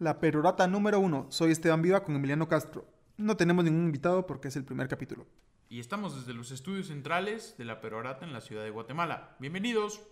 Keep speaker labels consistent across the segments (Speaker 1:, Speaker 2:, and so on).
Speaker 1: La perorata número uno. Soy Esteban Viva con Emiliano Castro. No tenemos ningún invitado porque es el primer capítulo.
Speaker 2: Y estamos desde los estudios centrales de la Perorata en la ciudad de Guatemala. Bienvenidos.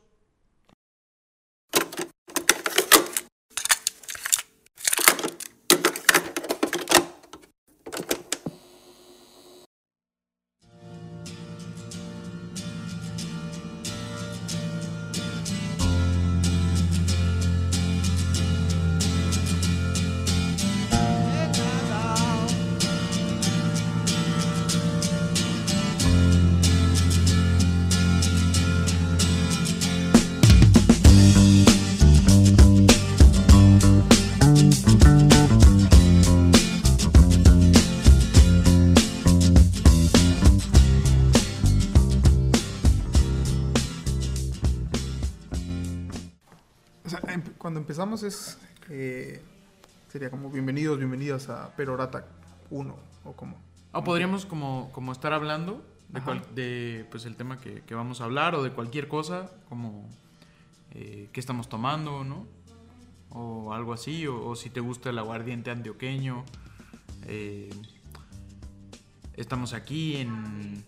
Speaker 1: Es... eh, sería como bienvenidos, bienvenidas a Perorata 1 o como...
Speaker 2: O podríamos como, como estar hablando de, cual- de, pues, el tema que, que vamos a hablar o de cualquier cosa, como eh, qué estamos tomando, ¿no? O algo así, o, o si te gusta el aguardiente antioqueño. Eh, estamos aquí en,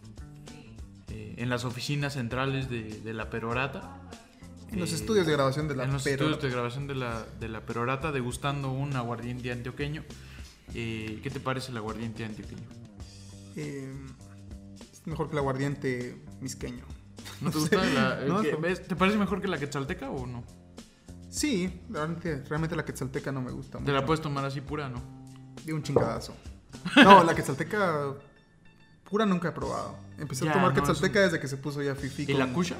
Speaker 2: eh, en las oficinas centrales de, de la Perorata.
Speaker 1: En los
Speaker 2: Eh,
Speaker 1: estudios de grabación de la
Speaker 2: en los
Speaker 1: Perorata.
Speaker 2: estudios de grabación de la, de la Perorata, degustando un aguardiente antioqueño. Eh, ¿Qué te parece el aguardiente antioqueño?
Speaker 1: Eh, es mejor que el aguardiente misqueño.
Speaker 2: ¿No te gusta? la-
Speaker 1: No,
Speaker 2: que-
Speaker 1: no.
Speaker 2: ves- ¿Te parece mejor que la quetzalteca o no?
Speaker 1: Sí, realmente, realmente la quetzalteca no me gusta
Speaker 2: Te
Speaker 1: mucho.
Speaker 2: la puedes tomar así pura, ¿no?
Speaker 1: De un chingadazo. No, la quetzalteca pura nunca he probado. Empecé
Speaker 2: Ya,
Speaker 1: a tomar
Speaker 2: no,
Speaker 1: quetzalteca
Speaker 2: es
Speaker 1: desde que se puso ya fifi.
Speaker 2: ¿Y
Speaker 1: con-
Speaker 2: la cucha?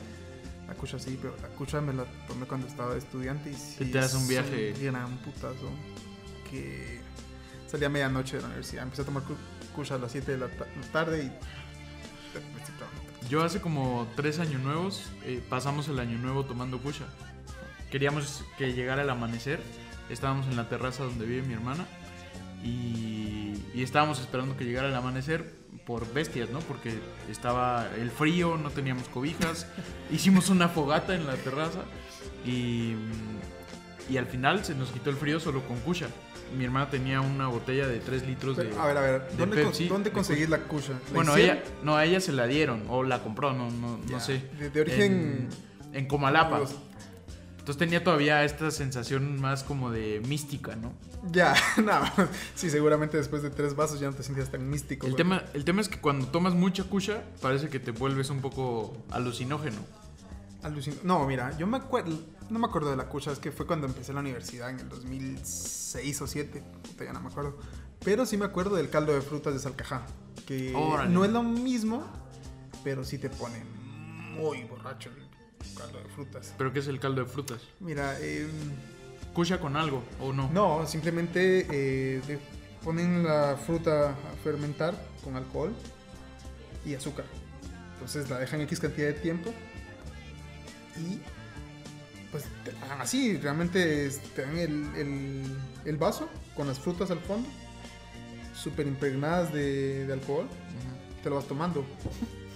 Speaker 1: La cucha sí, pero la cucha me la tomé cuando estaba estudiante y sí.
Speaker 2: Te das un viaje.
Speaker 1: un gran putazo. Que salía a medianoche de la universidad. Empecé a tomar cu- cucha a las 7 de la ta- tarde y.
Speaker 2: Yo hace como tres años nuevos eh, pasamos el año nuevo tomando cucha. Queríamos que llegara el amanecer. Estábamos en la terraza donde vive mi hermana. Y, y estábamos esperando que llegara el amanecer por bestias, ¿no? Porque estaba el frío, no teníamos cobijas. Hicimos una fogata en la terraza. Y, y al final se nos quitó el frío solo con cucha. Mi hermana tenía una botella de 3 litros de...
Speaker 1: A ver, a ver,
Speaker 2: de
Speaker 1: ¿dónde, con-
Speaker 2: Pepsi,
Speaker 1: ¿dónde
Speaker 2: de
Speaker 1: conseguís la cucha? ¿La
Speaker 2: Bueno,
Speaker 1: hicieron?
Speaker 2: ella, no, a ella se la dieron o la compró, no, no, no sé.
Speaker 1: de- de origen-
Speaker 2: En, en Comalapa.
Speaker 1: Los-
Speaker 2: Entonces tenía todavía esta sensación más como de mística, ¿no?
Speaker 1: Ya, no. Sí, seguramente después de tres vasos ya no te sientes tan místico.
Speaker 2: El
Speaker 1: güey.
Speaker 2: tema, el tema es que cuando tomas mucha cucha, parece que te vuelves un poco alucinógeno.
Speaker 1: Alucin- No, mira, yo me acuerdo, no me acuerdo de la cucha, es que fue cuando empecé la universidad en el 2006 o 2007, puta, ya no me acuerdo. Pero sí me acuerdo del caldo de frutas de Salcajá, que
Speaker 2: Órale.
Speaker 1: no es lo mismo, pero sí te pone muy borracho caldo de frutas.
Speaker 2: ¿Pero qué es el caldo de frutas?
Speaker 1: Mira, em,
Speaker 2: ¿Cucha con algo o no?
Speaker 1: no, simplemente eh, ponen la fruta a fermentar con alcohol y azúcar. Entonces la dejan X cantidad de tiempo y pues te la dan así, realmente te dan el, el- el vaso con las frutas al fondo, súper impregnadas de, de alcohol, te lo vas tomando.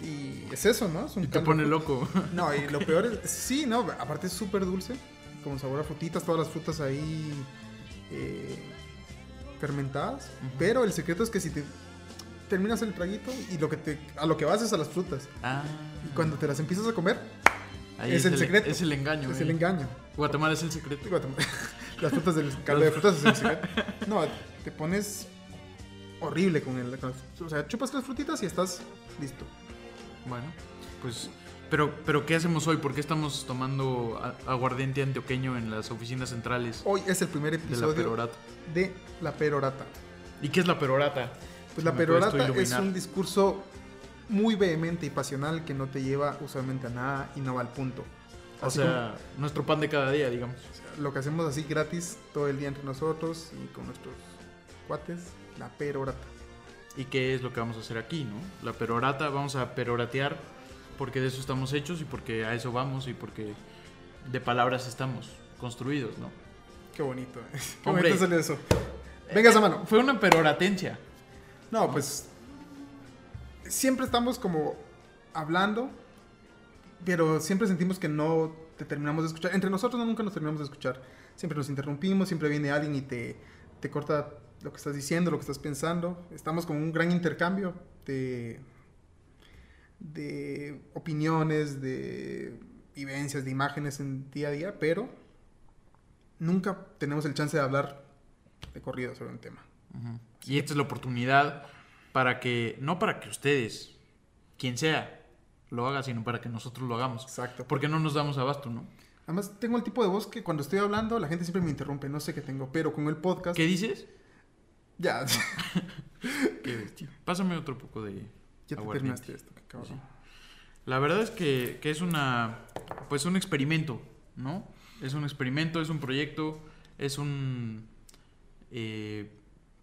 Speaker 1: Y es eso, ¿no? Es un
Speaker 2: Y te pone loco.
Speaker 1: no, y lo peor es, sí, no, aparte es súper dulce, con sabor a frutitas, todas las frutas ahí eh, fermentadas. Pero el secreto es que si te terminas el traguito y lo que te, a lo que vas es a las frutas.
Speaker 2: Ah,
Speaker 1: Y cuando te las empiezas a comer,
Speaker 2: ahí
Speaker 1: es el secreto.
Speaker 2: Es el engaño.
Speaker 1: es
Speaker 2: eh.
Speaker 1: el engaño.
Speaker 2: Guatemala es el secreto.
Speaker 1: Las frutas del caldo de frutas es el secreto. No, te pones horrible con el... con las- o sea, chupas tres frutitas y estás listo.
Speaker 2: Bueno, pues. Pero, pero ¿qué hacemos hoy? ¿Por qué estamos tomando aguardiente antioqueño en las oficinas centrales
Speaker 1: Hoy es el primer
Speaker 2: de la
Speaker 1: episodio
Speaker 2: perorata?
Speaker 1: de La Perorata.
Speaker 2: ¿Y qué es la perorata?
Speaker 1: Pues la
Speaker 2: ¿Me puedes tú
Speaker 1: perorata es un discurso muy vehemente y pasional que no te lleva usualmente a nada y no va al punto.
Speaker 2: O sea, nuestro pan de cada día, digamos.
Speaker 1: lo que hacemos así gratis todo el día entre nosotros y con nuestros cuates, la perorata.
Speaker 2: ¿Y qué es lo que vamos a hacer aquí, no? La perorata, vamos a peroratear porque de eso estamos hechos y porque a eso vamos y porque de palabras estamos construidos, ¿no?
Speaker 1: Qué bonito. ¿eh? Qué
Speaker 2: Hombre.
Speaker 1: bonito salió eso. Venga esa mano.
Speaker 2: Fue una peroratencia.
Speaker 1: No, pues siempre estamos como hablando, pero siempre sentimos que no te terminamos de escuchar. Entre nosotros no, nunca nos terminamos de escuchar. siempre nos interrumpimos, siempre viene alguien y te, te corta lo que estás diciendo, lo que estás pensando. Estamos con un gran intercambio de, de opiniones, de vivencias, de imágenes en día a día, pero nunca tenemos el chance de hablar de corrido sobre un tema.
Speaker 2: Ujú. Y esta es la oportunidad para que, no para que ustedes, quien sea, lo haga, sino para que nosotros lo hagamos.
Speaker 1: Exacto.
Speaker 2: Porque no nos damos abasto, ¿no?
Speaker 1: Además, tengo el tipo de voz que cuando estoy hablando, la gente siempre me interrumpe, no sé qué tengo, pero con el podcast...
Speaker 2: ¿Qué dices?
Speaker 1: Ya,
Speaker 2: Qué bestia. Pásame otro poco de
Speaker 1: ya te terminaste esto, cabrón.
Speaker 2: Sí. La verdad es que, que es una, pues un experimento, ¿no? Es un experimento, es un proyecto, es un, eh,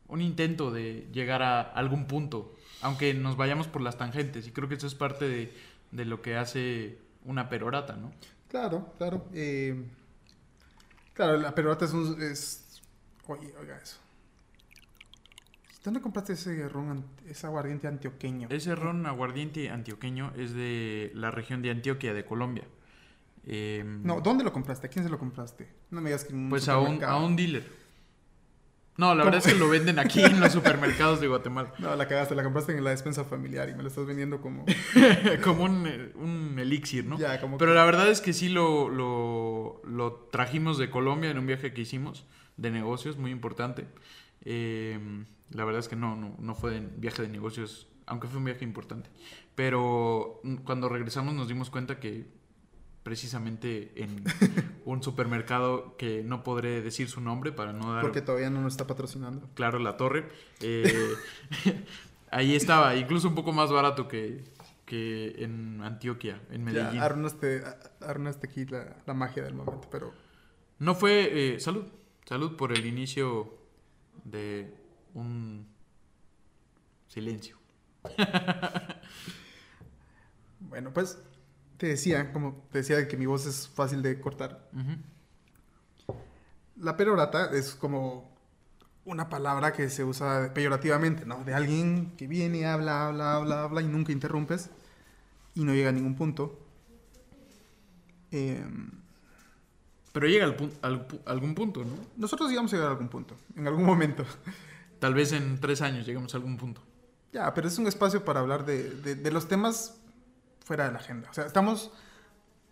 Speaker 2: un intento de llegar a algún punto, aunque nos vayamos por las tangentes. Y creo que eso es parte de, de lo que hace una perorata, ¿no?
Speaker 1: Claro, claro. eh, claro, la perorata es un... Es, oye, oiga eso. ¿Dónde compraste ese ron, ese aguardiente antioqueño?
Speaker 2: Ese ron aguardiente antioqueño es de la región de Antioquia, de Colombia. Em,
Speaker 1: No, ¿dónde lo compraste? ¿A quién se lo compraste? No me digas que en un
Speaker 2: Pues a un, a un dealer. No, la
Speaker 1: ¿Cómo?
Speaker 2: verdad es que lo venden aquí en los supermercados de Guatemala.
Speaker 1: No, la cagaste, la compraste en la despensa familiar y me lo estás vendiendo como...
Speaker 2: Como un, eh, un elixir, ¿no?
Speaker 1: Ya, como
Speaker 2: Pero
Speaker 1: que-
Speaker 2: la verdad es que sí lo, lo, lo trajimos de Colombia en un viaje que hicimos de negocios, muy importante. Eh, la verdad es que no, no, no fue de viaje de negocios, aunque fue un viaje importante. Pero cuando regresamos nos dimos cuenta que precisamente en un supermercado que no podré decir su nombre para no dar
Speaker 1: Porque todavía no nos está patrocinando.
Speaker 2: claro, la torre. eh, ahí estaba, incluso un poco más barato que, que en Antioquia, en Medellín.
Speaker 1: Ya, arruinaste, arruinaste aquí la, la magia del momento, pero...
Speaker 2: No fue. eh, salud. Salud por el inicio de un silencio.
Speaker 1: Bueno, pues te decía, como te decía que mi voz es fácil de cortar. La perorata es como una palabra que se usa peyorativamente, ¿no? De alguien que viene, habla, habla, habla, habla y nunca interrumpes y no llega a ningún punto. Eh,
Speaker 2: Pero llega al algún punto, ¿no?
Speaker 1: nosotros íbamos a llegar a algún punto, en algún momento.
Speaker 2: Tal vez en tres años lleguemos a algún punto.
Speaker 1: Ya, pero es un espacio para hablar de, de- de los temas fuera de la agenda. O sea, estamos,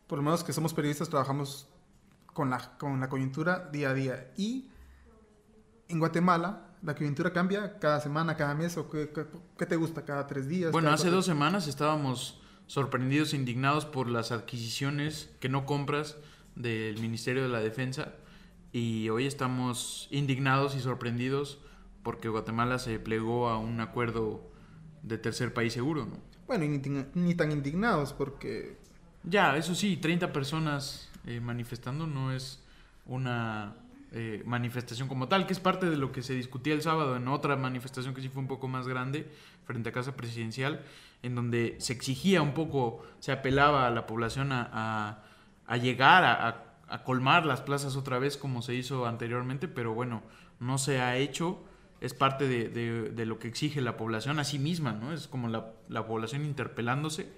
Speaker 1: por lo menos que somos periodistas, trabajamos con la, con la coyuntura día a día. Y en Guatemala, la coyuntura cambia cada semana, cada mes, o qué, qué- qué te gusta, cada tres días.
Speaker 2: Bueno, hace
Speaker 1: cuatro-
Speaker 2: dos semanas estábamos sorprendidos e indignados por las adquisiciones que no compras del Ministerio de la Defensa y hoy estamos indignados y sorprendidos porque Guatemala se plegó a un acuerdo de tercer país seguro, ¿no?
Speaker 1: Bueno, y ni, ni tan indignados porque...
Speaker 2: Ya, eso sí, 30 personas eh, manifestando no es una eh, manifestación como tal, que es parte de lo que se discutía el sábado en otra manifestación que sí fue un poco más grande frente a Casa Presidencial, en donde se exigía un poco, se apelaba a la población a, a- a llegar a, a- a colmar las plazas otra vez como se hizo anteriormente, pero bueno, no se ha hecho. Es parte de, de- de lo que exige la población a sí misma, ¿no? Es como la, la población interpelándose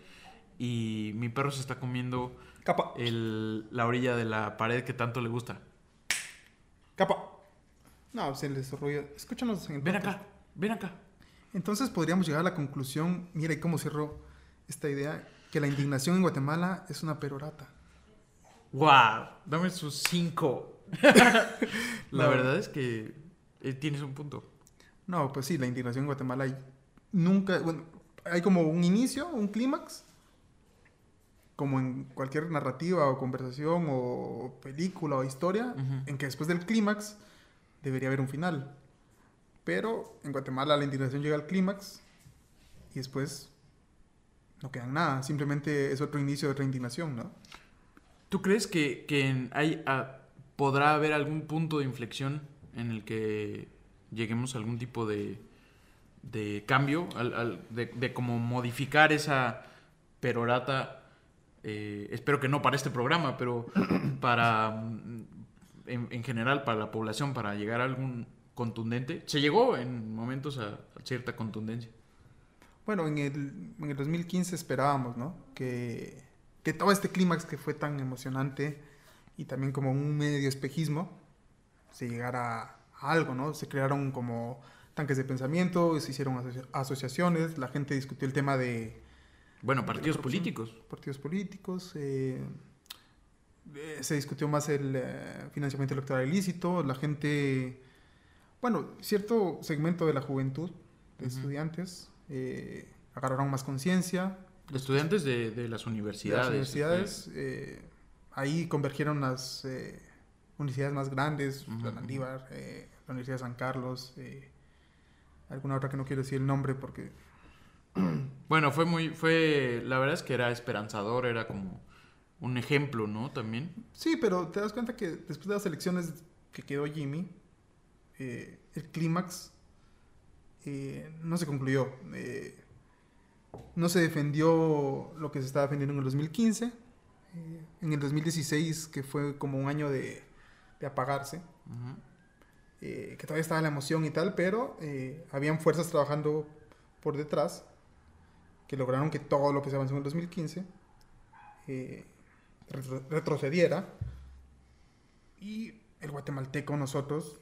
Speaker 2: y mi perro se está comiendo
Speaker 1: Capa,
Speaker 2: el, la orilla de la pared que tanto le gusta.
Speaker 1: capa. No, se les desarrolla. Escúchanos en
Speaker 2: Ven acá, ven acá.
Speaker 1: Entonces podríamos llegar a la conclusión, mira y cómo cerró esta idea, que la indignación en Guatemala es una perorata.
Speaker 2: ¡Guau! Dame sus cinco. la
Speaker 1: No.
Speaker 2: verdad es que eh, tienes un punto.
Speaker 1: No, pues sí, la indignación en Guatemala hay nunca, bueno, hay como un inicio, un clímax, como en cualquier narrativa o conversación o película o historia, en que después del clímax debería haber un final. Pero en Guatemala la indignación llega al clímax y después no queda nada, simplemente es otro inicio de otra indignación, ¿no?
Speaker 2: ¿Tú crees que, que hay, ah, podrá haber algún punto de inflexión en el que lleguemos a algún tipo de, de cambio, al- al- de, de como modificar esa perorata? eh, espero que no para este programa, pero para, mm, en, en general, para la población, para llegar a algún contundente. Se llegó en momentos a, a cierta contundencia.
Speaker 1: Bueno, en el, en el 2015 esperábamos, ¿no? Que, que todo este clímax que fue tan emocionante y también como un medio espejismo, se llegara a algo, ¿no? Se crearon como tanques de pensamiento, se hicieron asocia- asociaciones, la gente discutió el tema de
Speaker 2: Bueno, partidos políticos.
Speaker 1: partidos políticos, eh, eh, se discutió más el eh, financiamiento electoral ilícito, la gente, bueno, cierto segmento de la juventud, de estudiantes, eh, agarraron más conciencia,
Speaker 2: Estudiantes de, de las
Speaker 1: de las
Speaker 2: universidades.
Speaker 1: universidades, eh, ahí convergieron las eh, universidades más grandes, la
Speaker 2: ujú.
Speaker 1: Landívar, eh, la Universidad de San Carlos, eh, alguna otra que no quiero decir el nombre porque
Speaker 2: Bueno, fue muy, fue, la verdad es que era esperanzador, era como un ejemplo, ¿no? También.
Speaker 1: Sí, pero te das cuenta que después de las elecciones que quedó Jimmy, el clímax no se concluyó. Eh, no se defendió lo que se estaba defendiendo en el 2015. eh, en el 2016, que fue como un año de, de apagarse, eh, que todavía estaba la emoción y tal, pero eh, habían fuerzas trabajando por detrás que lograron que todo lo que se avanzó en el 2015 eh, retro- retrocediera y el guatemalteco nosotros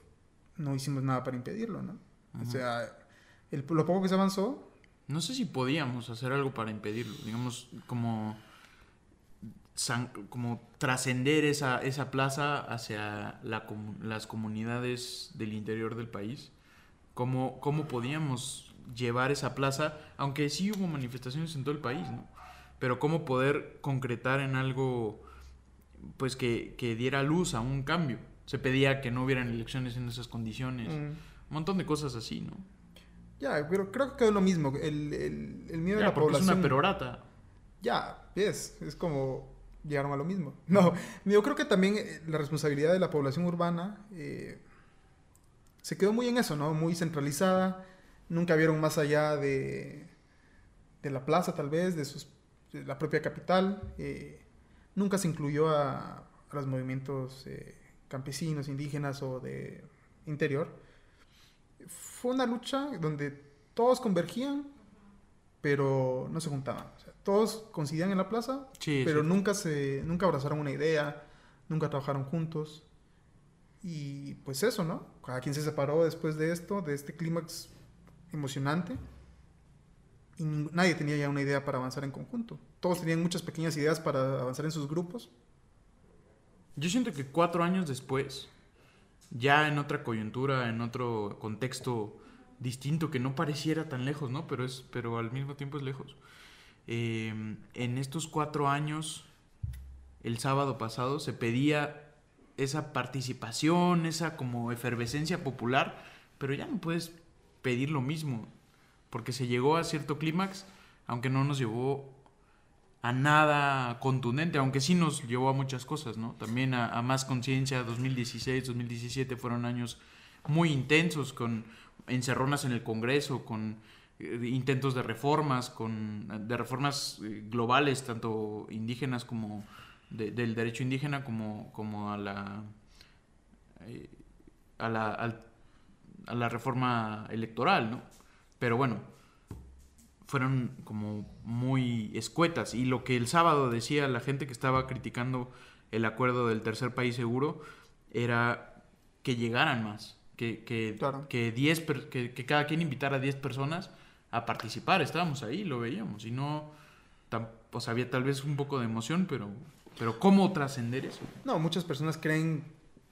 Speaker 1: no hicimos nada para impedirlo, ¿no? O sea, el- lo poco que se avanzó,
Speaker 2: No sé si podíamos hacer algo para impedirlo, digamos, como, san- como trascender esa, esa plaza hacia la las comunidades del interior del país. ¿Cómo, ¿Cómo podíamos llevar esa plaza? Aunque sí hubo manifestaciones en todo el país, ¿no? Pero cómo poder concretar en algo pues que, que diera luz a un cambio. Se pedía que no hubieran elecciones en esas condiciones.
Speaker 1: mm,
Speaker 2: Un montón de cosas así, ¿no?
Speaker 1: Ya, pero creo que quedó lo mismo. El, el- el miedo de la
Speaker 2: porque es
Speaker 1: población.
Speaker 2: una perorata.
Speaker 1: Ya, es, es como llegaron a lo mismo. No, yo creo que también eh, la responsabilidad de la población urbana eh, se quedó muy en eso, ¿no? Muy centralizada. Nunca vieron más allá de, de la plaza, tal vez, de, sus, de la propia capital. eh, nunca se incluyó a, a los movimientos eh, campesinos, indígenas o de interior. Fue una lucha donde todos convergían, pero no se juntaban. O sea, todos coincidían en la plaza,
Speaker 2: Sí,
Speaker 1: pero
Speaker 2: sí.
Speaker 1: nunca se nunca abrazaron una idea, nunca trabajaron juntos. Y pues eso, ¿no? Cada quien se separó después de esto, de este clímax emocionante. Y nadie tenía ya una idea para avanzar en conjunto. Todos tenían muchas pequeñas ideas para avanzar en sus grupos.
Speaker 2: Yo siento que cuatro años después, ya en otra coyuntura, en otro contexto distinto que no pareciera tan lejos, ¿no? Pero, es, pero al mismo tiempo es lejos. Eh, en estos cuatro años, el sábado pasado, se pedía esa participación, esa como efervescencia popular, pero ya no puedes pedir lo mismo, porque se llegó a cierto clímax, aunque no nos llevó a nada contundente, aunque sí nos llevó a muchas cosas, ¿no? También a, más conciencia, 2016, 2017 fueron años muy intensos, con encerronas en el Congreso, con eh, intentos de reformas, con de reformas eh, globales, tanto indígenas como de- del derecho indígena, como, como a la eh, a la, a la reforma electoral, ¿no? Pero bueno, fueron como muy escuetas. Y lo que el sábado decía la gente que estaba criticando el acuerdo del tercer país seguro era que llegaran más, que, que,
Speaker 1: Claro.
Speaker 2: que, 10 per- que, que cada quien invitara a 10 personas a participar. Estábamos ahí, lo veíamos. Y no, pues había tal vez un poco de emoción, pero, pero ¿cómo trascender eso?
Speaker 1: No, muchas personas creen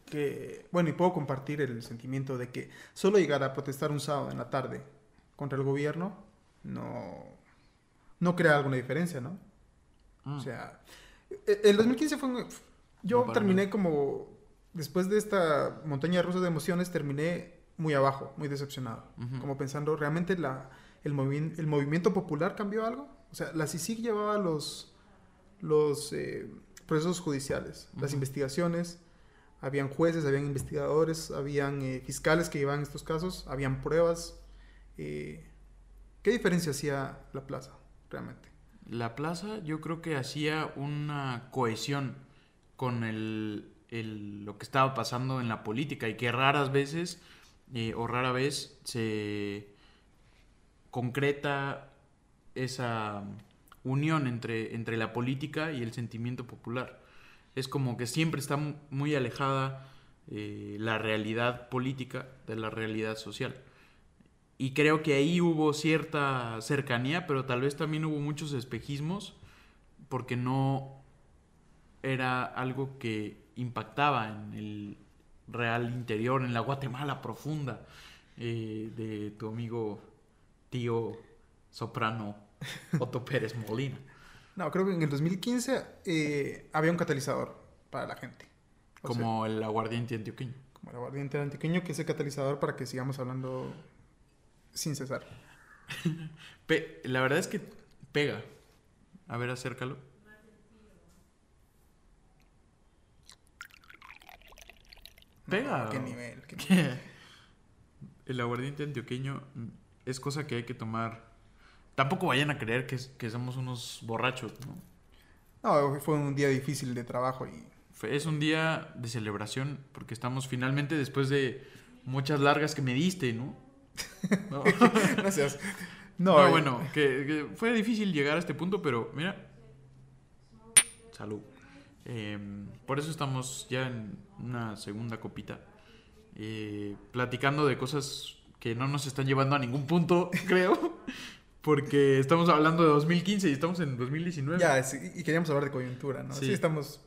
Speaker 1: que, bueno, y puedo compartir el sentimiento de que solo llegar a protestar un sábado en la tarde contra el gobierno no, no crea alguna diferencia, ¿no?
Speaker 2: Ah,
Speaker 1: O sea, e- el 2015 fue... un- Yo
Speaker 2: No,
Speaker 1: terminé como... Después de esta montaña rusa de emociones, terminé muy abajo, muy decepcionado. Como pensando, ¿realmente la, el, movi- el movimiento popular cambió algo? O sea, la CICIG llevaba los, los eh, procesos judiciales, las investigaciones, habían jueces, habían investigadores, habían eh, fiscales que llevaban estos casos, habían pruebas. eh, ¿Qué diferencia hacía la plaza realmente?
Speaker 2: La plaza yo creo que hacía una cohesión con el, lo que estaba pasando en la política y que raras veces eh, o rara vez se concreta esa unión entre, entre la política y el sentimiento popular. Es como que siempre está mu- muy alejada eh, la realidad política de la realidad social. Y creo que ahí hubo cierta cercanía, pero tal vez también hubo muchos espejismos, porque no era algo que impactaba en el real interior, en la Guatemala profunda eh, de tu amigo tío soprano Otto Pérez Molina.
Speaker 1: No, creo que en el 2015 eh, había un catalizador para la gente. O
Speaker 2: Como el aguardiente antioqueño.
Speaker 1: sea, como el aguardiente antioqueño, que es el catalizador para que sigamos hablando sin cesar.
Speaker 2: Pe- la verdad es que pega. A ver, acércalo. Pega.
Speaker 1: No, qué nivel. qué nivel.
Speaker 2: El aguardiente antioqueño es cosa que hay que tomar. Tampoco vayan a creer que, que somos unos borrachos, ¿no?
Speaker 1: No, fue un día difícil de trabajo y
Speaker 2: Es un día de celebración porque estamos finalmente después de muchas largas que me diste, ¿no? No,
Speaker 1: Gracias.
Speaker 2: No,
Speaker 1: No, eh,
Speaker 2: bueno, que, que fue difícil llegar a este punto, pero mira. Salud. Eh, por eso estamos ya en una segunda copita. eh, platicando de cosas que no nos están llevando a ningún punto, creo. Porque estamos hablando de 2015 y estamos en 2019.
Speaker 1: Ya, es- y queríamos hablar de coyuntura, ¿no?
Speaker 2: Sí.
Speaker 1: Sí, estamos...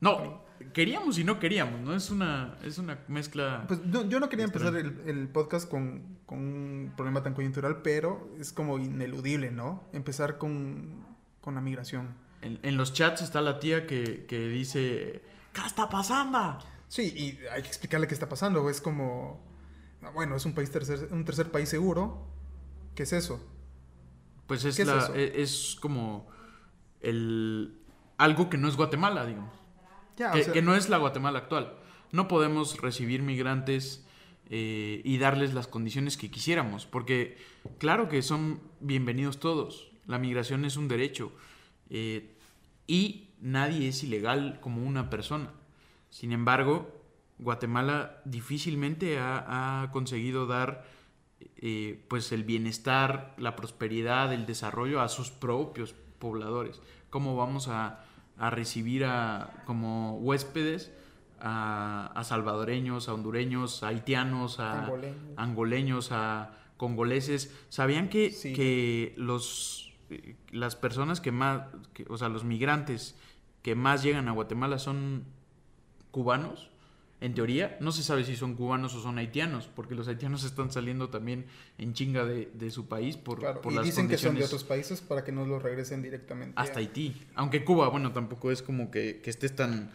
Speaker 2: No, queríamos y no queríamos, ¿no? Es una, es una mezcla.
Speaker 1: Pues no- yo no quería empezar el, el podcast con, con un problema tan coyuntural, pero es como ineludible, ¿no? Empezar con, con la migración.
Speaker 2: En, en los chats está la tía que, que dice: ¿Qué está pasando?
Speaker 1: Sí, y hay que explicarle qué está pasando. Es como, bueno, es un país tercer, un tercer país seguro. ¿Qué es eso?
Speaker 2: Pues es,
Speaker 1: ¿Qué es
Speaker 2: la,
Speaker 1: eso?
Speaker 2: e- es como el algo que no es Guatemala, digamos. Que,
Speaker 1: o sea,
Speaker 2: que no es la Guatemala actual. No podemos recibir migrantes eh, y darles las condiciones que quisiéramos, porque claro que son bienvenidos todos. La migración es un derecho eh, y nadie es ilegal como una persona. Sin embargo, Guatemala difícilmente ha, ha conseguido dar eh, pues el bienestar, la prosperidad, el desarrollo a sus propios pobladores. ¿Cómo vamos a, a recibir a, como huéspedes a, a salvadoreños, a hondureños, a haitianos, a
Speaker 1: Angoleños.
Speaker 2: angoleños, a congoleses? ¿Sabían que,
Speaker 1: Sí.
Speaker 2: que los, eh, las personas que más, que- o sea, los migrantes que más llegan a Guatemala son cubanos? En teoría, no se sabe si son cubanos o son haitianos, porque los haitianos están saliendo también en chinga de, de su país por,
Speaker 1: claro,
Speaker 2: por
Speaker 1: y
Speaker 2: las
Speaker 1: dicen que son de
Speaker 2: condiciones
Speaker 1: otros países para que no los regresen directamente.
Speaker 2: hasta Haití. Aunque Cuba, bueno, tampoco es como que, que estés tan,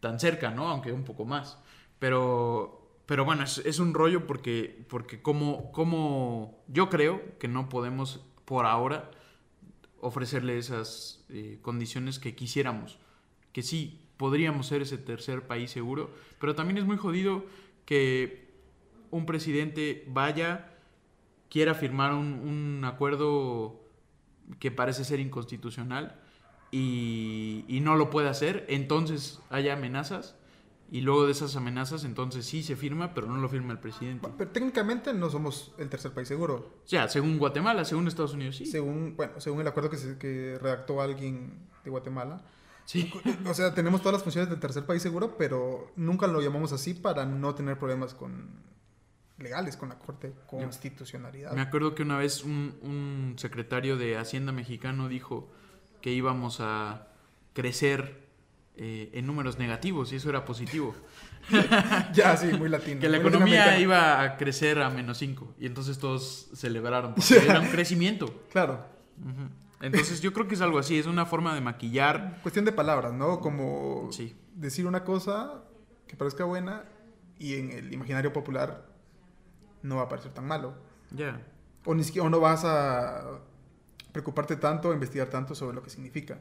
Speaker 2: tan cerca, ¿no? Aunque un poco más. Pero, pero bueno, es, es un rollo porque, porque como, como yo creo que no podemos por ahora ofrecerle esas eh, condiciones que quisiéramos. Que sí, podríamos ser ese tercer país seguro, pero también es muy jodido que un presidente vaya, quiera firmar un, un acuerdo que parece ser inconstitucional y, y no lo puede hacer, entonces haya amenazas y luego de esas amenazas entonces sí se firma, pero no lo firma el presidente.
Speaker 1: Pero técnicamente no somos el tercer país seguro.
Speaker 2: O sea, según Guatemala, según Estados Unidos, sí.
Speaker 1: Según, bueno, según el acuerdo que, se- que redactó alguien de Guatemala.
Speaker 2: Sí.
Speaker 1: O sea, tenemos todas las funciones del tercer país seguro, pero nunca lo llamamos así para no tener problemas con legales con la Corte Constitucionalidad.
Speaker 2: Me acuerdo que una vez un, un secretario de Hacienda mexicano dijo que íbamos a crecer eh, en números negativos y eso era positivo.
Speaker 1: ya, sí, muy latino.
Speaker 2: Que la economía iba a crecer a menos 5 y entonces todos celebraron porque era un crecimiento.
Speaker 1: Claro,
Speaker 2: Ujú. Entonces yo creo que es algo así, es una forma de maquillar.
Speaker 1: cuestión de palabras, ¿no? Como
Speaker 2: Sí.
Speaker 1: decir una cosa que parezca buena y en el imaginario popular no va a parecer tan malo.
Speaker 2: Ya.
Speaker 1: O ni siquiera o no vas a preocuparte tanto, investigar tanto sobre lo que significa.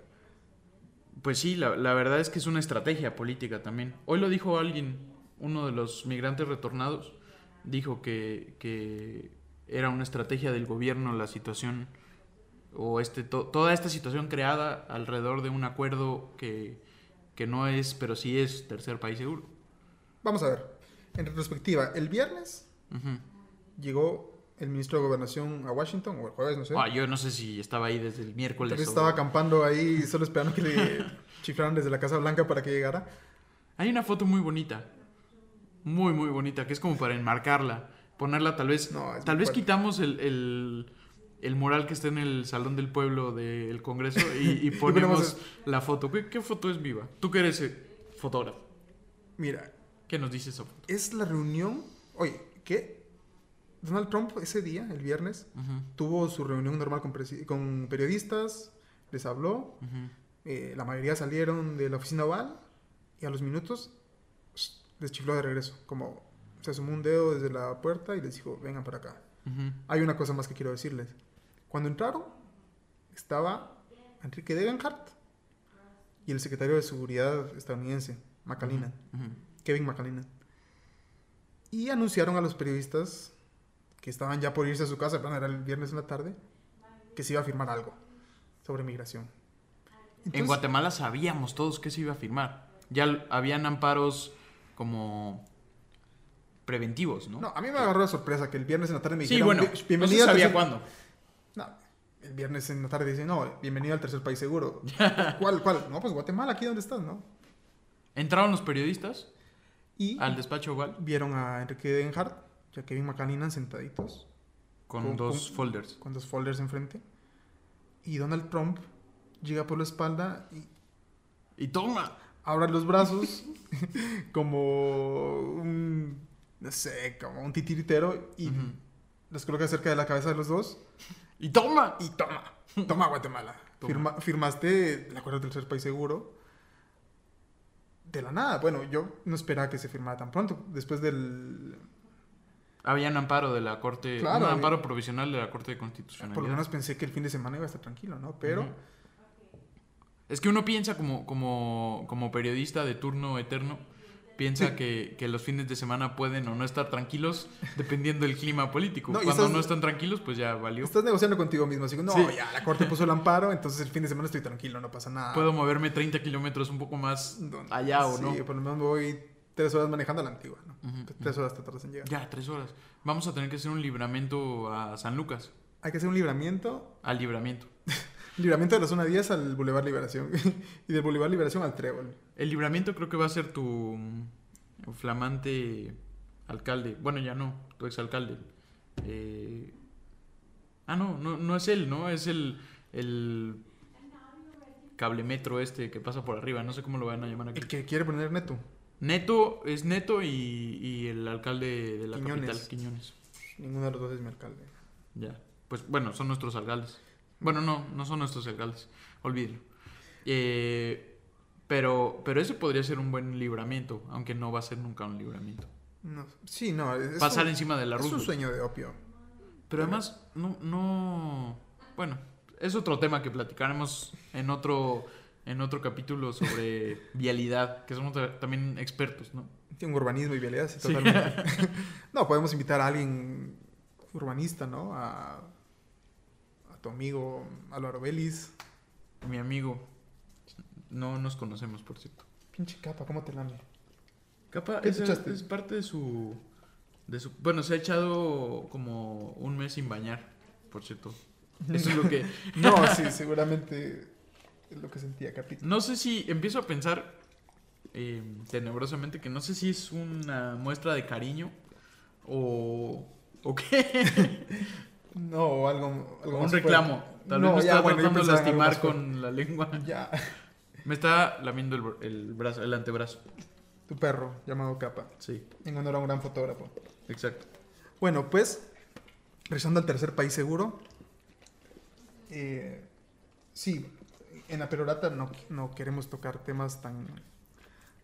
Speaker 2: Pues sí, la, la verdad es que es una estrategia política también. Hoy lo dijo alguien, uno de los migrantes retornados, dijo que, que era una estrategia del gobierno la situación, o este, to- toda esta situación creada alrededor de un acuerdo que, que no es, pero sí es tercer país seguro.
Speaker 1: Vamos a ver. En retrospectiva, el viernes llegó el ministro de Gobernación a Washington, o el jueves, no sé.
Speaker 2: Ah, yo no sé si estaba ahí desde el miércoles.
Speaker 1: Tal vez
Speaker 2: o-
Speaker 1: estaba acampando ahí solo esperando que le chiflaran desde la Casa Blanca para que llegara.
Speaker 2: Hay una foto muy bonita muy, muy bonita, que es como para enmarcarla, ponerla tal vez,
Speaker 1: No,
Speaker 2: tal vez
Speaker 1: fuerte.
Speaker 2: quitamos el, el, el mural que está en el Salón del Pueblo del Congreso y, y ponemos la foto. ¿Qué, qué foto es viva? Tú que eres eh, fotógrafo,
Speaker 1: Mira,
Speaker 2: ¿qué nos dice esa foto?
Speaker 1: es la reunión. Oye, ¿qué? Donald Trump ese día, el viernes, tuvo su reunión normal con, periodistas, les habló, eh, la mayoría salieron de la oficina oval y a los minutos les chifló de regreso, como se asomó un dedo desde la puerta y les dijo, vengan para acá. Hay una cosa más que quiero decirles. Cuando entraron, estaba Enrique Degenhardt y el secretario de Seguridad estadounidense, McAleenan,
Speaker 2: Ujú.
Speaker 1: Kevin McAleenan. Y anunciaron a los periodistas que estaban ya por irse a su casa, bueno, era el viernes en la tarde, que se iba a firmar algo sobre migración.
Speaker 2: En
Speaker 1: Entonces-
Speaker 2: Guatemala sabíamos todos que se iba a firmar. Ya habían amparos como preventivos, ¿no?
Speaker 1: No, a mí me agarró de sorpresa que el viernes en la tarde me
Speaker 2: sí,
Speaker 1: dijeron,
Speaker 2: bueno,
Speaker 1: "Bi-
Speaker 2: no se sabía
Speaker 1: tercer-".
Speaker 2: cuándo.
Speaker 1: No, el viernes en la tarde dicen, no, bienvenido al tercer país seguro. ¿Cuál, cuál? No, pues Guatemala, aquí donde estás, ¿no?
Speaker 2: Entraron los periodistas
Speaker 1: Y
Speaker 2: al despacho
Speaker 1: vieron a Enrique Degenhardt y a Kevin McAleenan sentaditos
Speaker 2: con
Speaker 1: Con-
Speaker 2: dos
Speaker 1: con-
Speaker 2: folders.
Speaker 1: con dos folders enfrente. Y Donald Trump llega por la espalda y
Speaker 2: Y toma.
Speaker 1: abre los brazos como un, no sé, como un titiritero y
Speaker 2: Ujú.
Speaker 1: los coloca cerca de la cabeza de los dos
Speaker 2: Y toma.
Speaker 1: y toma, toma Guatemala.
Speaker 2: Toma.
Speaker 1: Firma- firmaste el acuerdo del tercer país seguro de la nada. Bueno, yo no esperaba que se firmara tan pronto. Después del...
Speaker 2: Habían amparo de la Corte,
Speaker 1: Claro,
Speaker 2: un
Speaker 1: había-
Speaker 2: amparo provisional de la Corte de
Speaker 1: Por
Speaker 2: Constitucionalidad.
Speaker 1: lo menos pensé que el fin de semana iba a estar tranquilo, ¿no? Pero...
Speaker 2: Es que uno piensa como, como, como periodista de turno eterno, piensa que, que los fines de semana pueden o no estar tranquilos dependiendo del clima político.
Speaker 1: No,
Speaker 2: Cuando
Speaker 1: estás-
Speaker 2: no están tranquilos, pues ya valió.
Speaker 1: Estás negociando contigo mismo, así que no,
Speaker 2: Sí.
Speaker 1: ya la corte puso el amparo, entonces el fin de semana estoy tranquilo, no pasa nada.
Speaker 2: Puedo moverme 30 kilómetros un poco más allá o
Speaker 1: sí,
Speaker 2: no.
Speaker 1: por lo menos me voy tres horas manejando a la antigua, Tres horas te tardas en llegar.
Speaker 2: Ya, tres horas. Vamos a tener que hacer un libramiento a San Lucas.
Speaker 1: Hay que hacer un libramiento,
Speaker 2: Al libramiento.
Speaker 1: libramiento de la zona 10 al Boulevard Liberación y del Boulevard Liberación al Trébol.
Speaker 2: El libramiento creo que va a ser tu flamante alcalde. Bueno, ya no, tu exalcalde. Eh... Ah, no, no, no es él, ¿no? Es el, el cablemetro este que pasa por arriba. No sé cómo lo van a llamar aquí.
Speaker 1: El que quiere poner neto.
Speaker 2: Neto, es Neto y, y el alcalde de la
Speaker 1: Quiñones.
Speaker 2: capital, Quiñones.
Speaker 1: Ninguno de los dos es mi alcalde.
Speaker 2: Ya. Pues bueno, son nuestros alcaldes. Bueno, no, no son nuestros alcaldes. Olvídelo. Eh, pero, pero ese podría ser un buen libramiento, aunque no va a ser nunca un libramiento.
Speaker 1: No, sí, no. Es
Speaker 2: Pasar
Speaker 1: un,
Speaker 2: encima de la
Speaker 1: es un sueño de opio.
Speaker 2: Pero además, no, no. Bueno, es otro tema que platicaremos en otro, en otro capítulo sobre vialidad, que somos ta- también expertos, ¿no?
Speaker 1: Tiene un urbanismo y vialidad, sí,
Speaker 2: Sí.
Speaker 1: totalmente. no, podemos invitar a alguien urbanista, ¿no? A tu amigo Álvaro Vélez.
Speaker 2: Mi amigo, no nos conocemos, por cierto.
Speaker 1: Pinche capa, ¿cómo te lame?
Speaker 2: Capa
Speaker 1: ¿Qué
Speaker 2: es, es parte de su, de su... Bueno, se ha echado como un mes sin bañar, por cierto. Eso es lo que...
Speaker 1: No, sí, seguramente es lo que sentía Capito.
Speaker 2: No sé si empiezo a pensar eh, tenebrosamente que no sé si es una muestra de cariño o, o qué.
Speaker 1: No, o algo, algo
Speaker 2: un
Speaker 1: más
Speaker 2: reclamo.
Speaker 1: fuerte.
Speaker 2: Tal
Speaker 1: No,
Speaker 2: vez me
Speaker 1: ya,
Speaker 2: está
Speaker 1: bueno,
Speaker 2: tratando de lastimar con la lengua.
Speaker 1: Ya,
Speaker 2: Me está lamiendo el, el brazo, el antebrazo.
Speaker 1: tu perro llamado Capa,
Speaker 2: Sí,
Speaker 1: en honor a un gran fotógrafo.
Speaker 2: exacto.
Speaker 1: Bueno, pues, regresando al tercer país seguro. eh, sí, en la perorata no, no queremos tocar temas tan,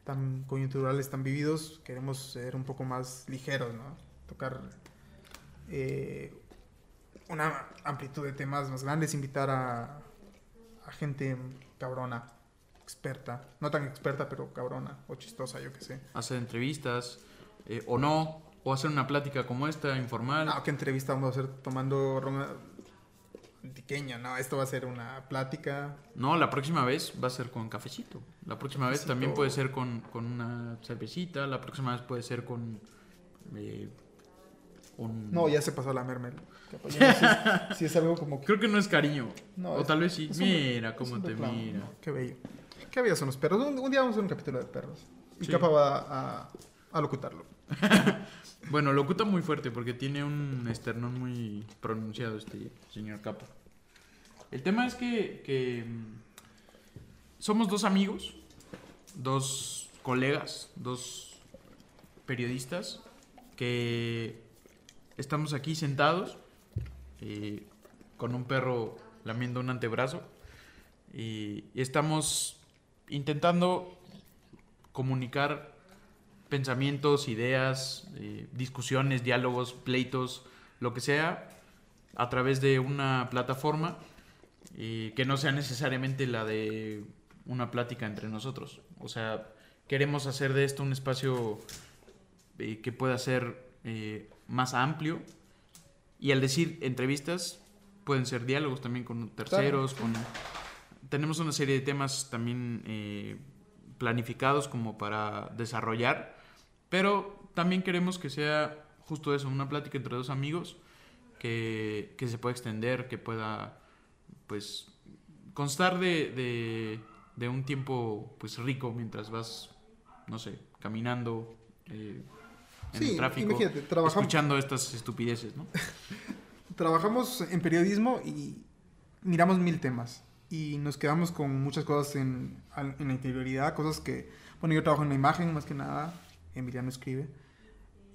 Speaker 1: tan coyunturales, tan vividos. Queremos ser un poco más ligeros, ¿no? Tocar eh, una amplitud de temas más grandes, invitar a, a gente cabrona, experta. No tan experta, pero cabrona o chistosa, yo qué sé.
Speaker 2: Hacer entrevistas eh, o no, o hacer una plática como esta, informal.
Speaker 1: No, ¿qué entrevista vamos a hacer tomando ron antiqueña? No, esto va a ser una plática.
Speaker 2: No, la próxima vez va a ser con cafecito. La próxima vez también puede ser con, con una cervecita. La próxima vez puede ser con eh, un...
Speaker 1: No, ya se pasó la mermel. Capaz, yo no sé si, si es algo como...
Speaker 2: Creo que no es cariño.
Speaker 1: No,
Speaker 2: o
Speaker 1: es-
Speaker 2: tal vez sí. Mira cómo te
Speaker 1: reclamo,
Speaker 2: mira.
Speaker 1: Qué bello. Qué bellos son los perros. Un, un día vamos a hacer un capítulo de perros. Y
Speaker 2: Sí.
Speaker 1: Capa va a, a a locutarlo.
Speaker 2: Bueno, locuta muy fuerte porque tiene un esternón muy pronunciado este señor Capa. El tema es que, que, mm, somos dos amigos, dos colegas, dos periodistas que estamos aquí sentados eh, con un perro lamiendo un antebrazo y, y estamos intentando comunicar pensamientos, ideas, eh, discusiones, diálogos, pleitos, lo que sea, a través de una plataforma que no sea necesariamente la de una plática entre nosotros. O sea, queremos hacer de esto un espacio eh, que pueda ser eh, más amplio. Y al decir entrevistas, pueden ser diálogos también con terceros, con... Tenemos una serie de temas también eh, planificados como para desarrollar, pero también queremos que sea justo eso, una plática entre dos amigos que, que se pueda extender, que pueda pues constar de, de, de un tiempo pues rico mientras vas, no sé, caminando eh, en
Speaker 1: Sí,
Speaker 2: el tráfico,
Speaker 1: imagínate, trabajamos-
Speaker 2: escuchando estas estupideces, ¿no?
Speaker 1: Trabajamos en periodismo y miramos mil temas. Y nos quedamos con muchas cosas en, en la interioridad, cosas que, bueno, yo trabajo en la imagen más que nada, Emiliano escribe.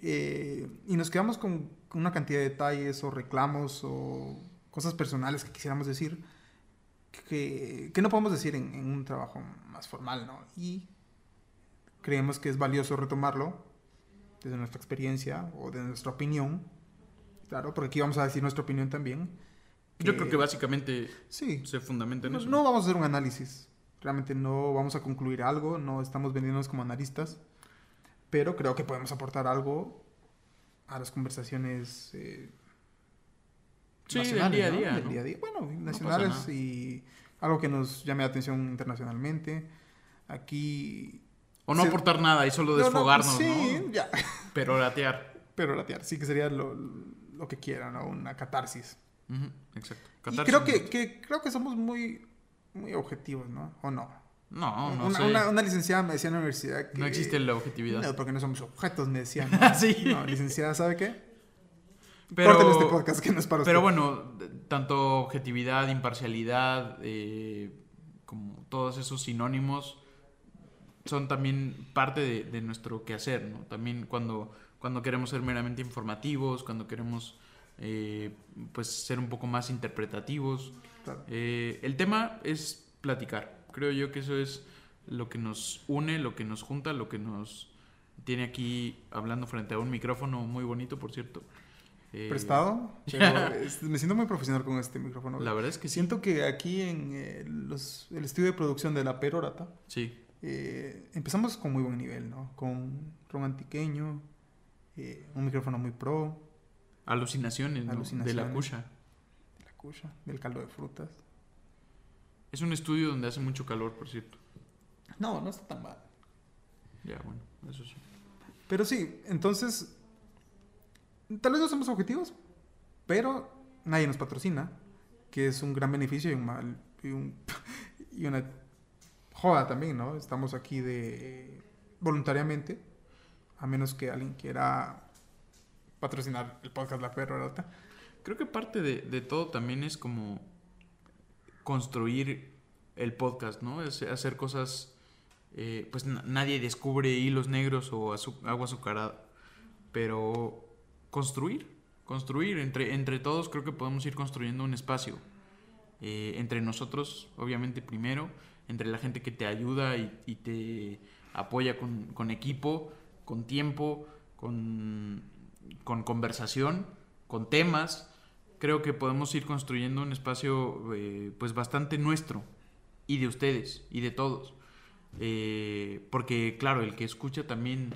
Speaker 1: Eh, y nos quedamos con, con una cantidad de detalles o reclamos o cosas personales que quisiéramos decir que, que no podemos decir en, en un trabajo más formal, ¿no? Y creemos que es valioso retomarlo desde nuestra experiencia o de nuestra opinión. Claro, porque aquí vamos a decir nuestra opinión también.
Speaker 2: Yo creo que básicamente
Speaker 1: Sí,
Speaker 2: se fundamenta en
Speaker 1: no,
Speaker 2: eso.
Speaker 1: no vamos a hacer un análisis. Realmente no vamos a concluir algo, no estamos vendiéndonos como analistas. Pero creo que podemos aportar algo a las conversaciones eh,
Speaker 2: Sí, del
Speaker 1: nacionales,
Speaker 2: día a
Speaker 1: ¿no?
Speaker 2: día,
Speaker 1: Del
Speaker 2: ¿no?
Speaker 1: día a día. Bueno, nacionales
Speaker 2: nada.
Speaker 1: y algo que nos llame la atención internacionalmente. Aquí...
Speaker 2: O no aportar nada y solo
Speaker 1: No, no,
Speaker 2: desfogarnos,
Speaker 1: sí,
Speaker 2: ¿no?
Speaker 1: ya.
Speaker 2: Pero latear.
Speaker 1: Pero latear, sí que sería lo, lo que quieran, ¿no? Una catarsis.
Speaker 2: Exacto.
Speaker 1: Y
Speaker 2: Catarsis,
Speaker 1: creo que, que- creo que somos muy, muy objetivos, ¿no? ¿O no?
Speaker 2: No, no
Speaker 1: una,
Speaker 2: sé.
Speaker 1: una- una licenciada me decía en la universidad que...
Speaker 2: No existe la objetividad.
Speaker 1: No, porque no somos objetos, me decían. ¿no?
Speaker 2: Sí.
Speaker 1: No, licenciada, ¿sabe qué?
Speaker 2: Pero,
Speaker 1: Córtele este podcast que no es para usted.
Speaker 2: pero bueno, tanto objetividad, imparcialidad, eh, como todos esos sinónimos son también parte de, de nuestro quehacer, ¿no? También cuando, cuando queremos ser meramente informativos, cuando queremos eh, pues ser un poco más interpretativos.
Speaker 1: Claro.
Speaker 2: Eh, el tema es platicar. Creo yo que eso es lo que nos une, lo que nos junta, lo que nos tiene aquí hablando frente a un micrófono muy bonito, por cierto. Eh,
Speaker 1: ¿Prestado? Pero es- me siento muy profesional con este micrófono.
Speaker 2: La verdad es que sí.
Speaker 1: Siento que aquí en eh, los- el estudio de producción de la Perorata
Speaker 2: Sí.
Speaker 1: Eh, empezamos con muy buen nivel, ¿no? Con ron antiqueño, eh, un micrófono muy pro,
Speaker 2: Alucinaciones, ¿no? de la cucha.
Speaker 1: de la cucha, del caldo de frutas.
Speaker 2: Es un estudio donde hace mucho calor, por cierto.
Speaker 1: No, no está tan mal.
Speaker 2: Ya, bueno, eso sí.
Speaker 1: Pero sí, entonces, tal vez no somos objetivos, pero nadie nos patrocina, que es un gran beneficio y, un mal, y, un- y una joda también, ¿no? Estamos aquí de voluntariamente, a menos que alguien quiera patrocinar el podcast La Perrota.
Speaker 2: Creo que parte de, de todo también es como construir el podcast, ¿no? Hacer cosas, eh, pues na- nadie descubre hilos negros o agua azucarada, pero construir, construir, entre, entre todos creo que podemos ir construyendo un espacio, Eh, entre nosotros, obviamente primero, entre la gente que te ayuda y, te apoya con, equipo, con tiempo, con, con conversación, con temas, creo que podemos ir construyendo un espacio eh, pues bastante nuestro y de ustedes y de todos. Eh, porque claro, el que escucha también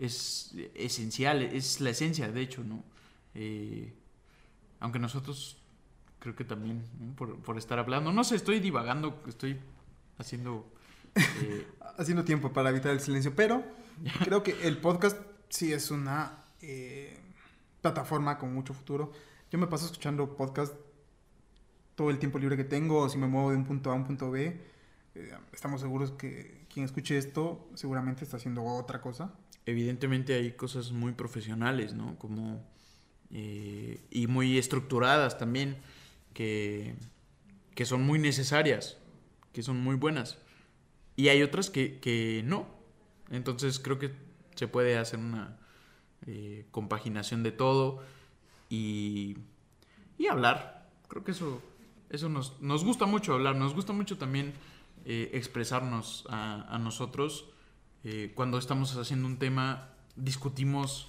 Speaker 2: es esencial, es la esencia, de hecho, ¿no? Eh, aunque nosotros creo que también, por, por estar hablando, no sé, estoy divagando, estoy haciendo... eh,
Speaker 1: Haciendo tiempo para evitar el silencio, pero creo que el podcast sí es una eh, plataforma con mucho futuro. Yo me paso escuchando podcast todo el tiempo libre que tengo, si me muevo de un punto A a un punto B. eh, estamos seguros que quien escuche esto seguramente está haciendo otra cosa.
Speaker 2: evidentemente hay cosas muy profesionales, ¿no? Como, eh, y muy estructuradas también, que, que son muy necesarias, que son muy buenas. Y hay otras que, que no. Entonces creo que se puede hacer una eh, compaginación de todo y, y hablar. Creo que eso, eso nos, nos gusta mucho hablar, nos gusta mucho también eh, expresarnos a, nosotros. Eh, cuando estamos haciendo un tema, discutimos,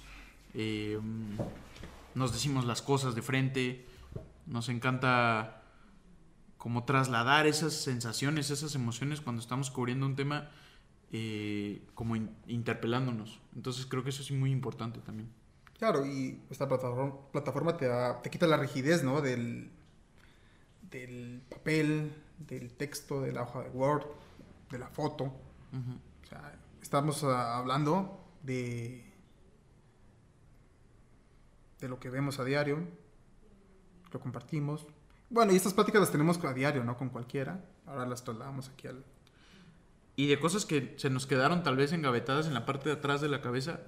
Speaker 2: nos decimos las cosas de frente, nos encanta como trasladar esas sensaciones, esas emociones cuando estamos cubriendo un tema, eh, como in- interpelándonos. Entonces creo que eso es muy importante también.
Speaker 1: Claro, y esta plataforma, plataforma te, da- te quita la rigidez, ¿no? Del, del papel, del texto, de la hoja de Word, de la foto.
Speaker 2: Ujú.
Speaker 1: O sea, estamos ah, hablando de, de lo que vemos a diario, lo compartimos. Bueno, y estas pláticas las tenemos a diario, ¿no? Con cualquiera. Ahora las trasladamos aquí al...
Speaker 2: Y de cosas que se nos quedaron tal vez engavetadas en la parte de atrás de la cabeza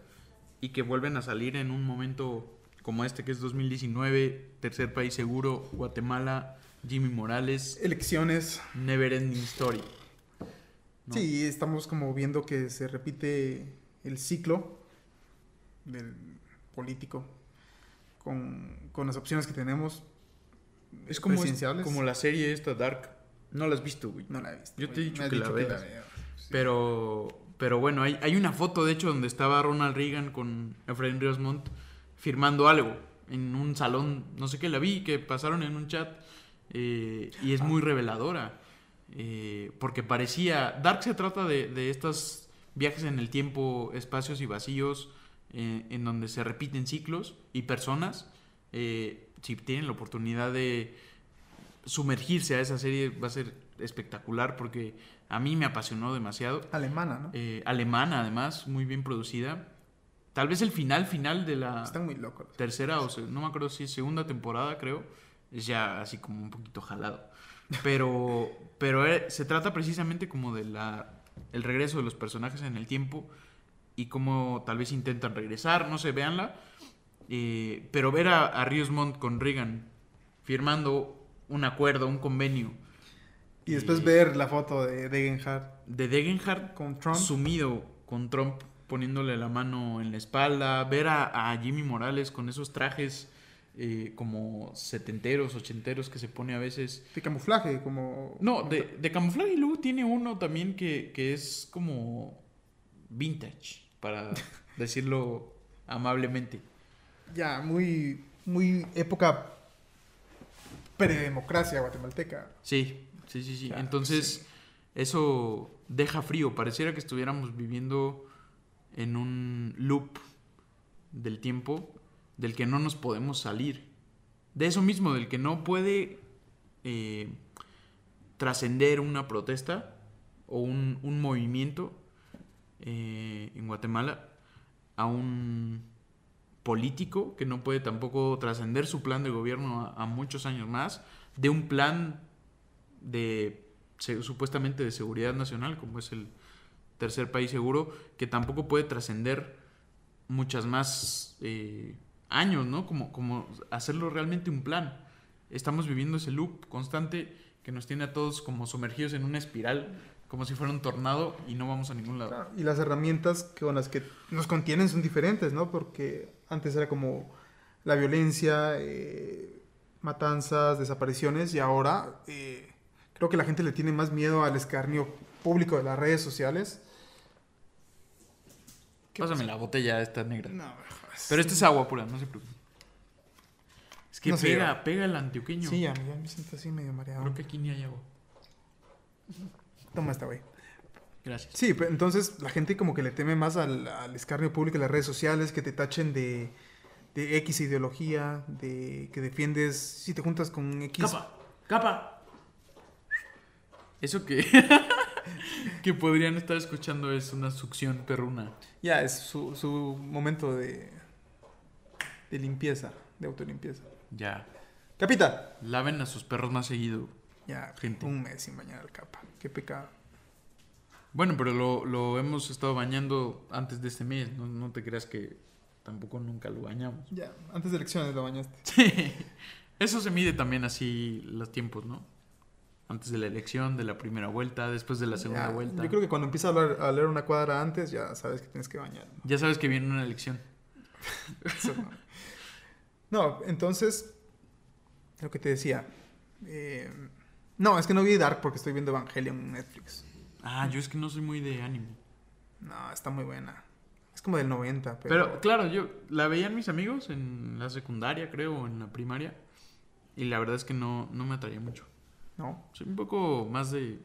Speaker 2: y que vuelven a salir en un momento como este que es 2019, tercer país seguro, Guatemala, Jimmy Morales,
Speaker 1: Elecciones.
Speaker 2: Never Ending Story. ¿no?
Speaker 1: Sí, estamos como viendo que se repite el ciclo del político con, con las opciones que tenemos.
Speaker 2: Es como, como la serie esta Dark. No la has visto, güey.
Speaker 1: No la he visto.
Speaker 2: Yo te he dicho que la veas.
Speaker 1: Sí.
Speaker 2: Pero, pero bueno, hay, hay una foto, de hecho, donde estaba Ronald Reagan con Efraín Ríos Montt firmando algo en un salón, no sé qué, la vi, que pasaron en un chat eh, y es muy reveladora. eh, porque parecía... Dark se trata de, de estos viajes en el tiempo, espacios y vacíos, eh, en donde se repiten ciclos y personas. Eh, si tienen la oportunidad de sumergirse a esa serie, va a ser espectacular porque a mí me apasionó demasiado.
Speaker 1: Alemana, ¿no?
Speaker 2: Eh, alemana, además, muy bien producida. Tal vez el final, final de la
Speaker 1: Están muy locos.
Speaker 2: tercera o no me acuerdo si es segunda temporada, creo, es ya así como un poquito jalado. Pero, pero eh, se trata precisamente como de la el regreso de los personajes en el tiempo y cómo tal vez intentan regresar, no sé, véanla. Eh, pero ver a, a Ríos Montt con Reagan firmando un acuerdo, un convenio
Speaker 1: Y después
Speaker 2: Y-
Speaker 1: ver la foto de Degenhardt
Speaker 2: de Degenhardt
Speaker 1: con Trump.
Speaker 2: sumido con Trump poniéndole la mano en la espalda, ver a, a Jimmy Morales con esos trajes eh, como setenteros, ochenteros que se pone a veces.
Speaker 1: De camuflaje, como...
Speaker 2: No, de, de camuflaje y luego tiene uno también que, que es como vintage, para decirlo amablemente.
Speaker 1: Ya, muy, muy época predemocracia guatemalteca.
Speaker 2: Sí, sí, sí, sí. Entonces, eso deja frío. Pareciera que estuviéramos viviendo en un loop del tiempo del que no nos podemos salir. De eso mismo, del que no puede eh, trascender una protesta o un, un movimiento eh, en Guatemala a un político que no puede tampoco trascender su plan de gobierno a, muchos años más, de un plan de supuestamente de seguridad nacional, como es el tercer país seguro, que tampoco puede trascender muchas más eh, años, ¿no? Como, como hacerlo realmente un plan. Estamos viviendo ese loop constante que nos tiene a todos como sumergidos en una espiral, como si fuera un tornado y no vamos a ningún lado.
Speaker 1: Y las herramientas con las que nos contienen son diferentes, ¿no? Porque antes era como la violencia, eh, matanzas, desapariciones, y ahora eh, creo que la gente le tiene más miedo al escarnio público de las redes sociales. ¿Qué
Speaker 2: Pásame la botella esta negra.
Speaker 1: No, jodas.
Speaker 2: Pero esto es agua pura, no se preocupe. Es que
Speaker 1: No sé,
Speaker 2: pega, pega el antioqueño.
Speaker 1: Sí, ya, ya me siento así medio mareado.
Speaker 2: Creo que aquí ni hay agua.
Speaker 1: Toma esta, güey.
Speaker 2: Gracias.
Speaker 1: Sí, pero entonces la gente como que le teme más al, al escarnio público en las redes sociales, que te tachen de, de X ideología, de que defiendes, si te juntas con X...
Speaker 2: Capa, capa. Eso que, que podrían estar escuchando es una succión perruna.
Speaker 1: Ya, es su, su momento de, de limpieza, de autolimpieza.
Speaker 2: Ya.
Speaker 1: Capita.
Speaker 2: Laven a sus perros más seguido.
Speaker 1: Ya,
Speaker 2: Gente.
Speaker 1: un mes sin bañar al capa. Qué pecado.
Speaker 2: Bueno, pero lo, lo hemos estado bañando antes de este mes. No, no te creas que tampoco nunca lo bañamos.
Speaker 1: Ya, antes de elecciones lo bañaste.
Speaker 2: Sí. Eso se mide también así los tiempos, ¿no? Antes de la elección, de la primera vuelta, después de la segunda
Speaker 1: Ya,
Speaker 2: vuelta.
Speaker 1: Yo creo que cuando empiezas a leer, a leer una cuadra antes, ya sabes que tienes que bañar. ¿no?
Speaker 2: Ya sabes que viene una elección.
Speaker 1: No, entonces, lo que te decía. eh, no, es que no vi Dark porque estoy viendo Evangelion en Netflix.
Speaker 2: Ah, yo es que no soy muy de anime.
Speaker 1: No, está muy buena. Es como del 90, pero...
Speaker 2: Pero claro, yo la veían mis amigos en la secundaria, creo, o en la primaria. Y la verdad es que no, no me atraía mucho.
Speaker 1: No,
Speaker 2: Soy un poco más de.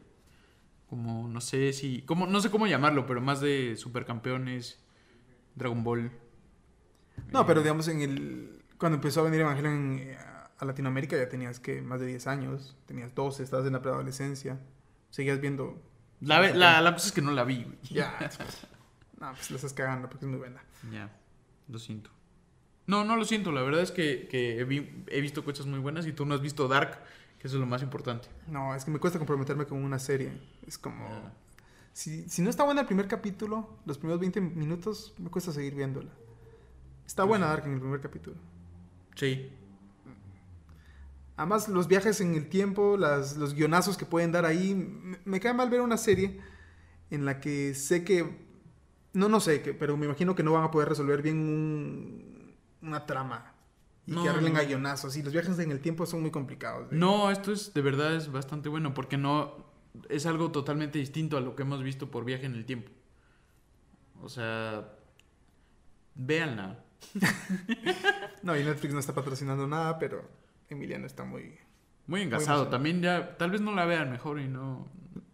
Speaker 2: Como, no sé si. Como, no sé cómo llamarlo, pero más de supercampeones, Dragon Ball.
Speaker 1: no
Speaker 2: Eh,
Speaker 1: pero digamos, en el cuando empezó a venir Evangelion eh, a Latinoamérica ya tenías que más de 10 años, tenías 12, estabas en la preadolescencia, seguías viendo...
Speaker 2: La, ve- la, la cosa es que no la vi, güey.
Speaker 1: Ya, no, pues la estás cagando porque es muy buena.
Speaker 2: Ya, lo siento. No, no lo siento. La verdad es que, que he, vi- he visto cosas muy buenas y tú no has visto Dark, que eso es lo más importante.
Speaker 1: No, es que me cuesta comprometerme con una serie. Es como... Si, si no está buena el primer capítulo, los primeros 20 minutos, me cuesta seguir viéndola. Está
Speaker 2: Pues
Speaker 1: buena. Dark en el primer capítulo.
Speaker 2: Sí.
Speaker 1: Además, los viajes en el tiempo, las, los guionazos que pueden dar ahí. Me, me cae mal ver una serie en la que sé que. No, no sé, que, pero me imagino que no van a poder resolver bien un- una trama. Y
Speaker 2: No,
Speaker 1: que arreglen a guionazos. Y los viajes en el tiempo son muy complicados.
Speaker 2: No, esto es de verdad es bastante bueno porque no es algo totalmente distinto a lo que hemos visto por viaje en el tiempo. O sea, véanla.
Speaker 1: No, y Netflix no está patrocinando nada, pero Emiliano está muy.
Speaker 2: Muy engasado. También ya, tal vez no la vean mejor y no.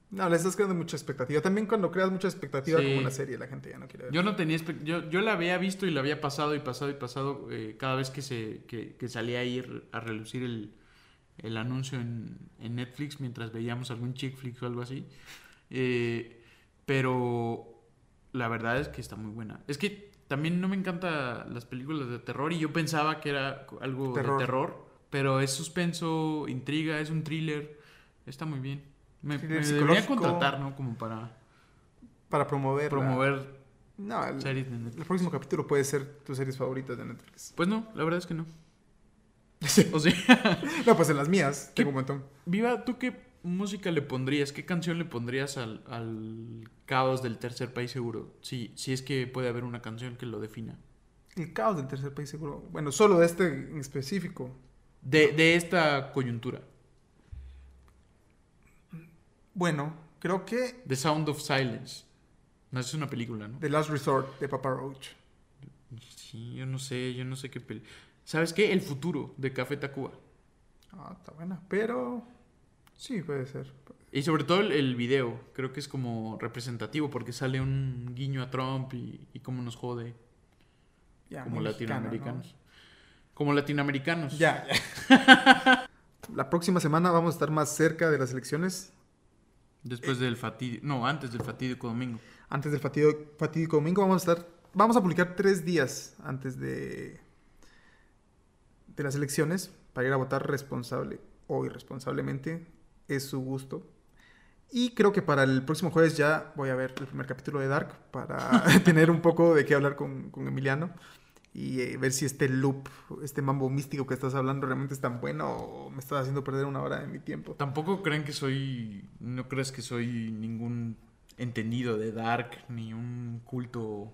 Speaker 1: No, le estás creando mucha expectativa. También cuando creas mucha expectativa
Speaker 2: Sí.
Speaker 1: como una serie, la gente ya no quiere ver.
Speaker 2: Yo no tenía yo, yo la había visto y la había pasado y pasado y pasado eh, cada vez que se que, que salía a ir a relucir el, el anuncio en, en Netflix mientras veíamos algún chick flick o algo así. Eh, pero la verdad es que está muy buena. Es que también no me encantan las películas de terror y yo pensaba que era algo
Speaker 1: Terror.
Speaker 2: de terror, pero es suspenso, intriga, es un thriller. Está muy bien. Me, me
Speaker 1: psicológico.
Speaker 2: contratar, ¿no? Como para
Speaker 1: Para promover.
Speaker 2: promover
Speaker 1: No, el,
Speaker 2: series de Netflix.
Speaker 1: el próximo capítulo puede ser tus series favoritas de Netflix.
Speaker 2: Pues no, la verdad es que no.
Speaker 1: Sí.
Speaker 2: O sea,
Speaker 1: No, pues en las mías. Tengo un montón.
Speaker 2: Viva, ¿tú qué música le pondrías? ¿Qué canción le pondrías al, al caos del tercer país seguro? Si, si es que puede haber una canción que lo defina.
Speaker 1: El caos del tercer país seguro. Bueno, solo de este en específico.
Speaker 2: De, de esta coyuntura.
Speaker 1: Bueno, creo que
Speaker 2: The Sound of Silence. No, es una película, ¿no?
Speaker 1: The Last Resort de Papa Roach.
Speaker 2: Sí, yo no sé, yo no sé qué peli. ¿Sabes qué? El futuro de Café Tacuba.
Speaker 1: Ah, está buena. Pero sí, puede ser.
Speaker 2: Y sobre todo el, el video, creo que es como representativo porque sale un guiño a Trump y, y cómo nos jode como latinoamericanos. Como latinoamericanos.
Speaker 1: ¿no? Ya, ya. La próxima semana vamos a estar más cerca de las elecciones.
Speaker 2: Después del fatídico. No, antes del fatídico domingo.
Speaker 1: Antes del fatídico, fatídico domingo vamos a estar. Vamos a publicar tres días antes de, de las elecciones para ir a votar responsable o irresponsablemente. Es su gusto. Y creo que para el próximo jueves ya voy a ver el primer capítulo de Dark para tener un poco de qué hablar con, con Emiliano y eh, ver si este loop, este mambo místico que estás hablando realmente es tan bueno o me estás haciendo perder una hora de mi tiempo.
Speaker 2: Tampoco creen que soy. No crees que soy ningún entendido de Dark ni un culto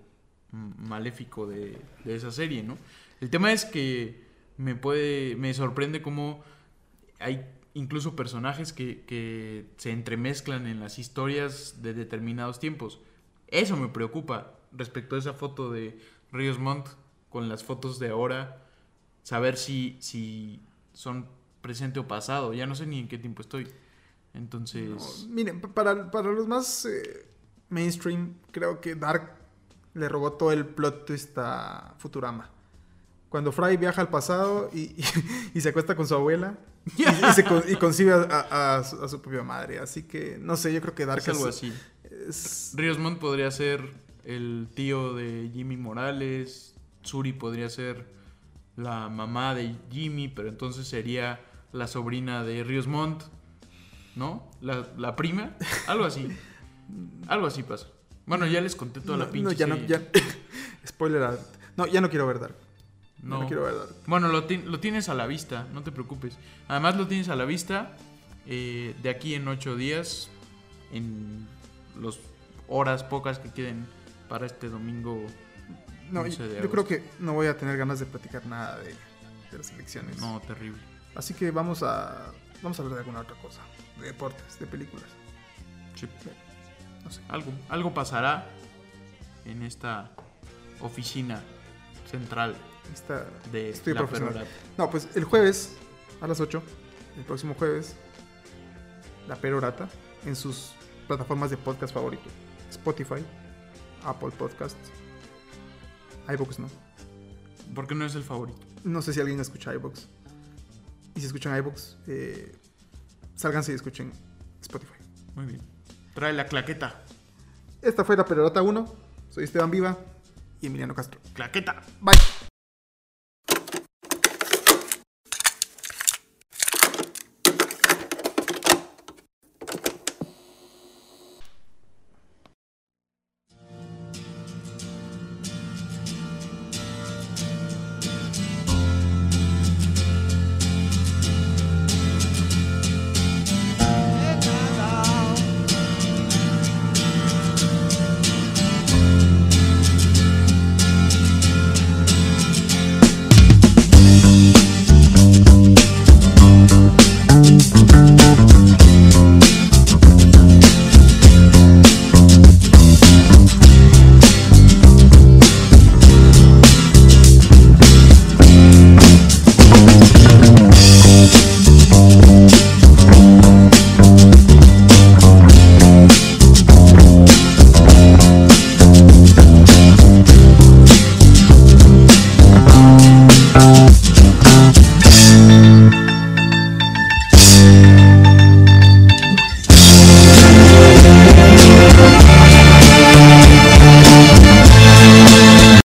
Speaker 2: maléfico de, de esa serie, ¿no? El tema es que me puede. Me sorprende cómo hay incluso personajes que, que se entremezclan en las historias de determinados tiempos. Eso me preocupa respecto a esa foto de Ríos Montt con las fotos de ahora. Saber si, si son presente o pasado. Ya no sé ni en qué tiempo estoy. Entonces.
Speaker 1: No, miren, pa- para, para los más eh, mainstream, creo que Dark le robó todo el plot twist a Futurama. Cuando Fry viaja al pasado y, y- y se acuesta con su abuela y, y se con- y concibe a, a- a su, a su propia madre. Así que, no sé, yo creo que Dark
Speaker 2: es algo así.
Speaker 1: es-
Speaker 2: Montt podría ser el tío de Jimmy Morales. Suri podría ser la mamá de Jimmy, pero entonces sería la sobrina de Ríos Montt. ¿No? La, la prima. Algo así. Algo así pasa. Bueno, ya les conté toda
Speaker 1: no,
Speaker 2: la pinche
Speaker 1: no, ya no, ya. Spoiler alert. No, ya no quiero ver Dark.
Speaker 2: No.
Speaker 1: No quiero ver Dark.
Speaker 2: Bueno, lo, ti- lo tienes a la vista, no te preocupes. Además lo tienes a la vista eh, de aquí en ocho días, en las horas pocas que queden para este domingo.
Speaker 1: No,
Speaker 2: 11
Speaker 1: yo, creo que no voy a tener ganas de platicar nada de, de las elecciones.
Speaker 2: No, terrible.
Speaker 1: Así que vamos a vamos a hablar de alguna otra cosa, de deportes, de películas.
Speaker 2: Sí.
Speaker 1: No sé.
Speaker 2: Algo, algo pasará en esta oficina central
Speaker 1: Está
Speaker 2: de
Speaker 1: Estoy
Speaker 2: la
Speaker 1: profesional.
Speaker 2: Perorata.
Speaker 1: No, pues el jueves a las 8, el próximo jueves, La Perorata en sus plataformas de podcast favorito. Spotify, Apple Podcasts, iVoox no.
Speaker 2: ¿Por qué no es el favorito?
Speaker 1: No sé si alguien escucha iVoox. Y si escuchan iVoox, eh, sálganse y escuchen Spotify.
Speaker 2: Muy bien. Trae la claqueta.
Speaker 1: Esta fue La Perorata 1. Soy Esteban Viva y Emiliano Castro.
Speaker 2: Claqueta.
Speaker 1: Bye.